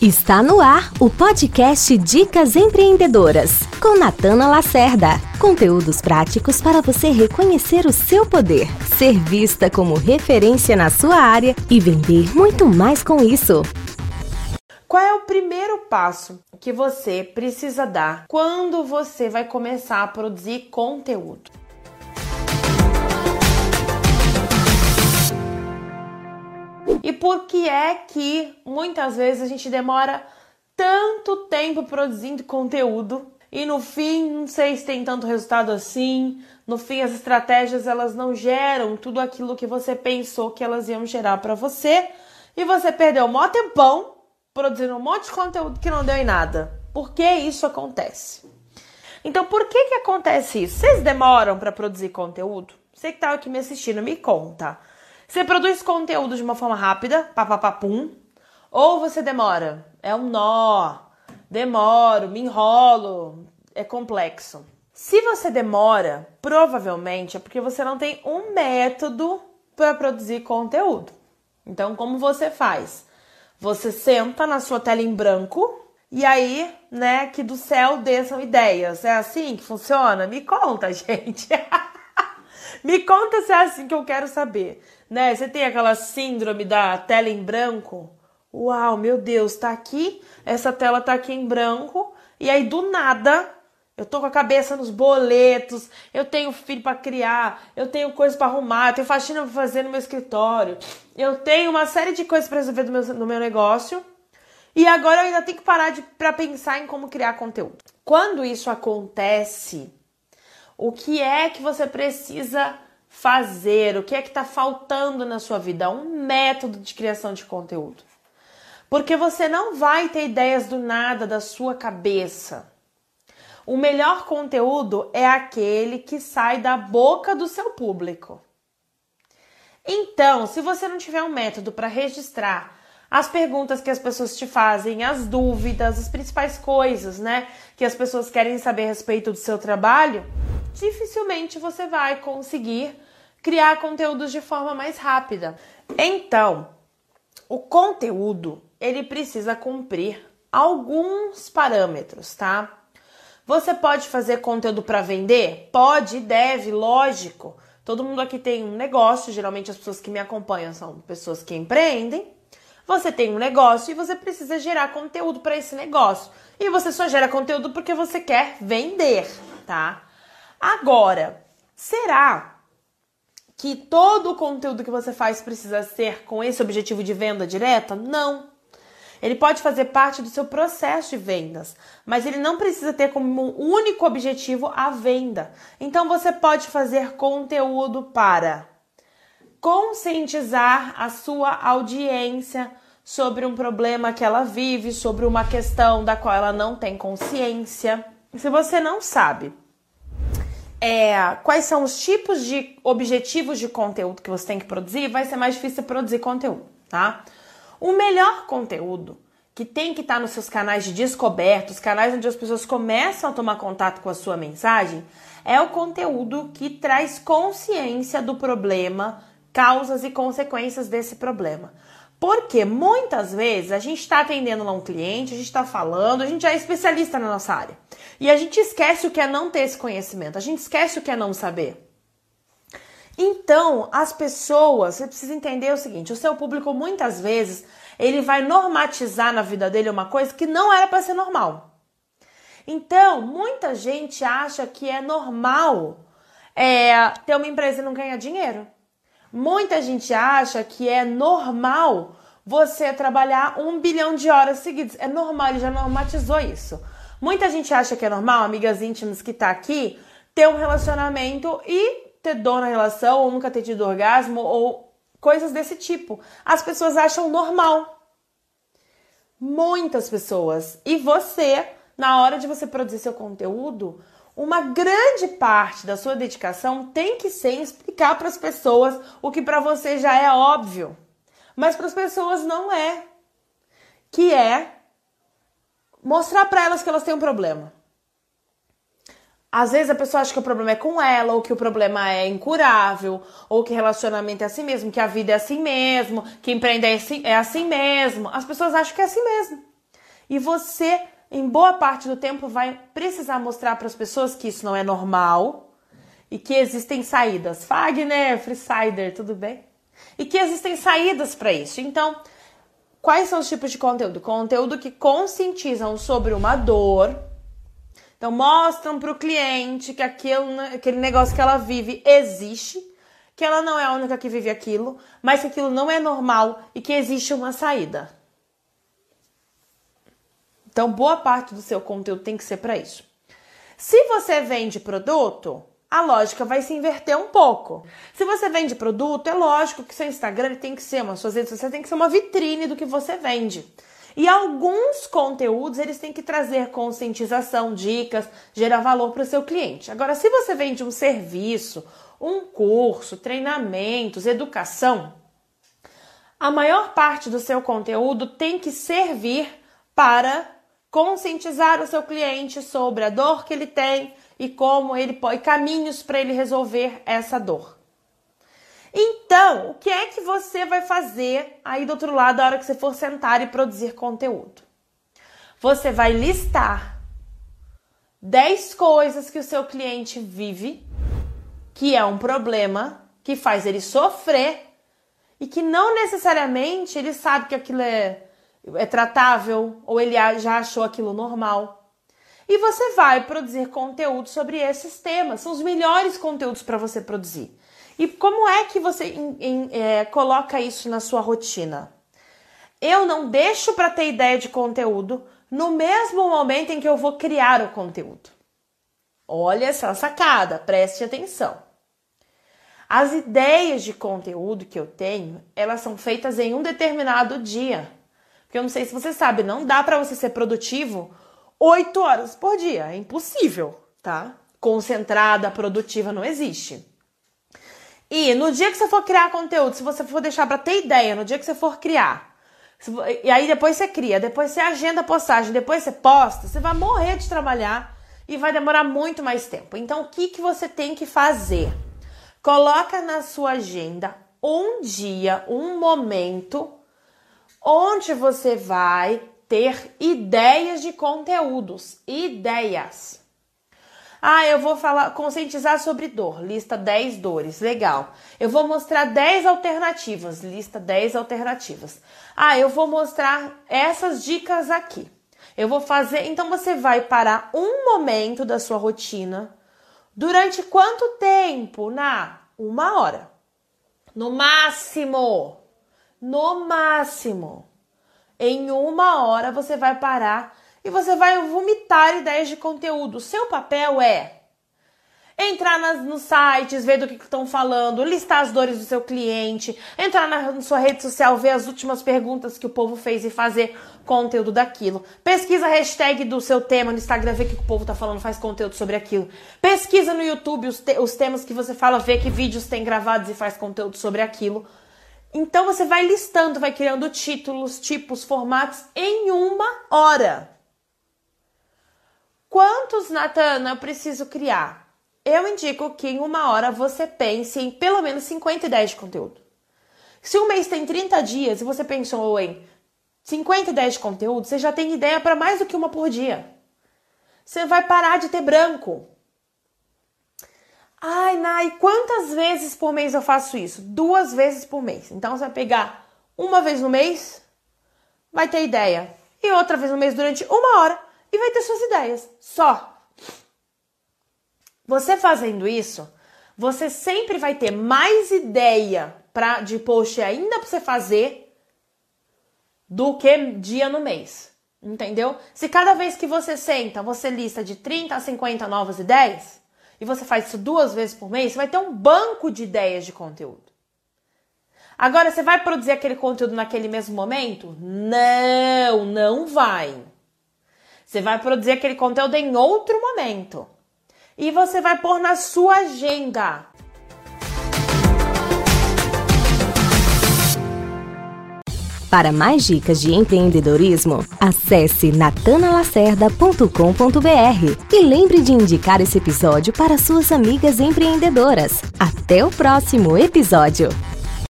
Está no ar o podcast Dicas Empreendedoras, com Natana Lacerda. Conteúdos práticos para você reconhecer o seu poder, ser vista como referência na sua área e vender muito mais com isso. Qual é o primeiro passo que você precisa dar quando você vai começar a produzir conteúdo? E por que é que muitas vezes a gente demora tanto tempo produzindo conteúdo e no fim não sei se tem tanto resultado assim. No fim as estratégias elas não geram tudo aquilo que você pensou que elas iam gerar para você e você perdeu um maior tempão produzindo um monte de conteúdo que não deu em nada. Por que isso acontece? Então, por que que acontece isso? Vocês demoram para produzir conteúdo? Você que tá aqui me assistindo, me conta. Você produz conteúdo de uma forma rápida, papapapum, ou você demora? É um nó, demoro, me enrolo, é complexo. Se você demora, provavelmente é porque você não tem um método para produzir conteúdo. Então, como você faz? Você senta na sua tela em branco e aí, né, que do céu desçam ideias. É assim que funciona? Me conta, gente. Me conta se é assim que eu quero saber né? Você tem aquela síndrome da tela em branco? Uau, meu Deus, tá aqui, essa tela tá aqui em branco, e aí do nada eu tô com a cabeça nos boletos, eu tenho filho para criar, eu tenho coisas para arrumar, eu tenho faxina pra fazer no meu escritório, eu tenho uma série de coisas para resolver no meu, no meu negócio. E agora eu ainda tenho que parar para pensar em como criar conteúdo. Quando isso acontece, o que é que você precisa fazer, o que é que está faltando na sua vida, um método de criação de conteúdo. Porque você não vai ter ideias do nada da sua cabeça. O melhor conteúdo é aquele que sai da boca do seu público. Então, se você não tiver um método para registrar as perguntas que as pessoas te fazem, as dúvidas, as principais coisas, né, que as pessoas querem saber a respeito do seu trabalho, dificilmente você vai conseguir criar conteúdos de forma mais rápida. Então, o conteúdo ele precisa cumprir alguns parâmetros, tá? Você pode fazer conteúdo para vender? Pode deve, lógico. Todo mundo aqui tem um negócio, geralmente as pessoas que me acompanham são pessoas que empreendem. Você tem um negócio e você precisa gerar conteúdo para esse negócio. E você só gera conteúdo porque você quer vender, tá? Agora, será que todo o conteúdo que você faz precisa ser com esse objetivo de venda direta? Não. Ele pode fazer parte do seu processo de vendas, mas ele não precisa ter como único objetivo a venda. Então você pode fazer conteúdo para conscientizar a sua audiência sobre um problema que ela vive, sobre uma questão da qual ela não tem consciência. Se você não sabe é, quais são os tipos de objetivos de conteúdo que você tem que produzir, vai ser mais difícil produzir conteúdo, tá? O melhor conteúdo que tem que estar tá nos seus canais de descoberta, os canais onde as pessoas começam a tomar contato com a sua mensagem, é o conteúdo que traz consciência do problema, causas e consequências desse problema. Porque muitas vezes a gente está atendendo lá um cliente, a gente está falando, a gente já é especialista na nossa área. E a gente esquece o que é não ter esse conhecimento, a gente esquece o que é não saber. Então, as pessoas, você precisa entender o seguinte: o seu público muitas vezes ele vai normatizar na vida dele uma coisa que não era para ser normal. Então, muita gente acha que é normal é, ter uma empresa e não ganhar dinheiro. Muita gente acha que é normal você trabalhar um bilhão de horas seguidas. É normal, ele já normatizou isso. Muita gente acha que é normal, amigas íntimas que tá aqui, ter um relacionamento e ter dor na relação, ou nunca ter tido orgasmo, ou coisas desse tipo. As pessoas acham normal. Muitas pessoas. E você, na hora de você produzir seu conteúdo, uma grande parte da sua dedicação tem que ser explicar para as pessoas o que para você já é óbvio, mas para as pessoas não é, que é mostrar para elas que elas têm um problema. Às vezes a pessoa acha que o problema é com ela, ou que o problema é incurável, ou que relacionamento é assim mesmo, que a vida é assim mesmo, que empreender é assim, é assim mesmo. As pessoas acham que é assim mesmo. E você, em boa parte do tempo, vai precisar mostrar para as pessoas que isso não é normal e que existem saídas. Fagner, Freesider, tudo bem? E que existem saídas para isso. Então, quais são os tipos de conteúdo? Conteúdo que conscientizam sobre uma dor. Então, mostram para o cliente que aquele, aquele negócio que ela vive existe, que ela não é a única que vive aquilo, mas que aquilo não é normal e que existe uma saída. Então, boa parte do seu conteúdo tem que ser para isso. Se você vende produto, a lógica vai se inverter um pouco. Se você vende produto, é lógico que seu Instagram tem que ser, uma suas redes sociais tem que ser uma vitrine do que você vende. E alguns conteúdos eles têm que trazer conscientização, dicas, gerar valor para o seu cliente. Agora, se você vende um serviço, um curso, treinamentos, educação, a maior parte do seu conteúdo tem que servir para conscientizar o seu cliente sobre a dor que ele tem e como ele pode caminhos para ele resolver essa dor. Então, o que é que você vai fazer aí do outro lado na hora que você for sentar e produzir conteúdo? Você vai listar 10 coisas que o seu cliente vive, que é um problema, que faz ele sofrer e que não necessariamente ele sabe que aquilo é é tratável ou ele já achou aquilo normal. E você vai produzir conteúdo sobre esses temas. São os melhores conteúdos para você produzir. E como é que você em, em, é, coloca isso na sua rotina? Eu não deixo para ter ideia de conteúdo no mesmo momento em que eu vou criar o conteúdo. Olha essa sacada, preste atenção. As ideias de conteúdo que eu tenho, elas são feitas em um determinado dia. Porque eu não sei se você sabe, não dá para você ser produtivo oito horas por dia. É impossível, tá? Concentrada, produtiva, não existe. E no dia que você for criar conteúdo, se você for deixar para ter ideia, no dia que você for criar, e aí depois você cria, depois você agenda a postagem, depois você posta, você vai morrer de trabalhar e vai demorar muito mais tempo. Então, o que, que você tem que fazer? Coloca na sua agenda um dia, um momento onde você vai ter ideias de conteúdos, ideias. Ah, eu vou falar, conscientizar sobre dor, lista 10 dores, legal. Eu vou mostrar 10 alternativas, lista 10 alternativas. Ah, eu vou mostrar essas dicas aqui. Eu vou fazer, então você vai parar um momento da sua rotina. Durante quanto tempo? Na uma hora. No máximo no máximo. Em uma hora você vai parar e você vai vomitar ideias de conteúdo. O seu papel é entrar nas, nos sites, ver do que estão falando, listar as dores do seu cliente, entrar na, na, sua rede social, ver as últimas perguntas que o povo fez e fazer conteúdo daquilo. Pesquisa a hashtag do seu tema no Instagram, ver o que o povo tá falando, faz conteúdo sobre aquilo. Pesquisa no YouTube os, te, os temas que você fala, vê que vídeos tem gravados e faz conteúdo sobre aquilo. Então você vai listando, vai criando títulos, tipos, formatos em uma hora. Quantos, Natana, eu preciso criar? Eu indico que em uma hora você pense em pelo menos 50 ideias de conteúdo. Se um mês tem 30 dias e você pensou em 50 ideias de conteúdo, você já tem ideia para mais do que uma por dia. Você vai parar de ter branco. Ai, Nai, quantas vezes por mês eu faço isso? Duas vezes por mês. Então você vai pegar uma vez no mês, vai ter ideia. E outra vez no mês durante uma hora e vai ter suas ideias. Só. Você fazendo isso, você sempre vai ter mais ideia pra, de post ainda para você fazer do que dia no mês. Entendeu? Se cada vez que você senta, você lista de 30 a 50 novas ideias, e você faz isso duas vezes por mês, você vai ter um banco de ideias de conteúdo. Agora, você vai produzir aquele conteúdo naquele mesmo momento? Não, não vai. Você vai produzir aquele conteúdo em outro momento. E você vai pôr na sua agenda. Para mais dicas de empreendedorismo, acesse natanalacerda.com.br e lembre de indicar esse episódio para suas amigas empreendedoras. Até o próximo episódio!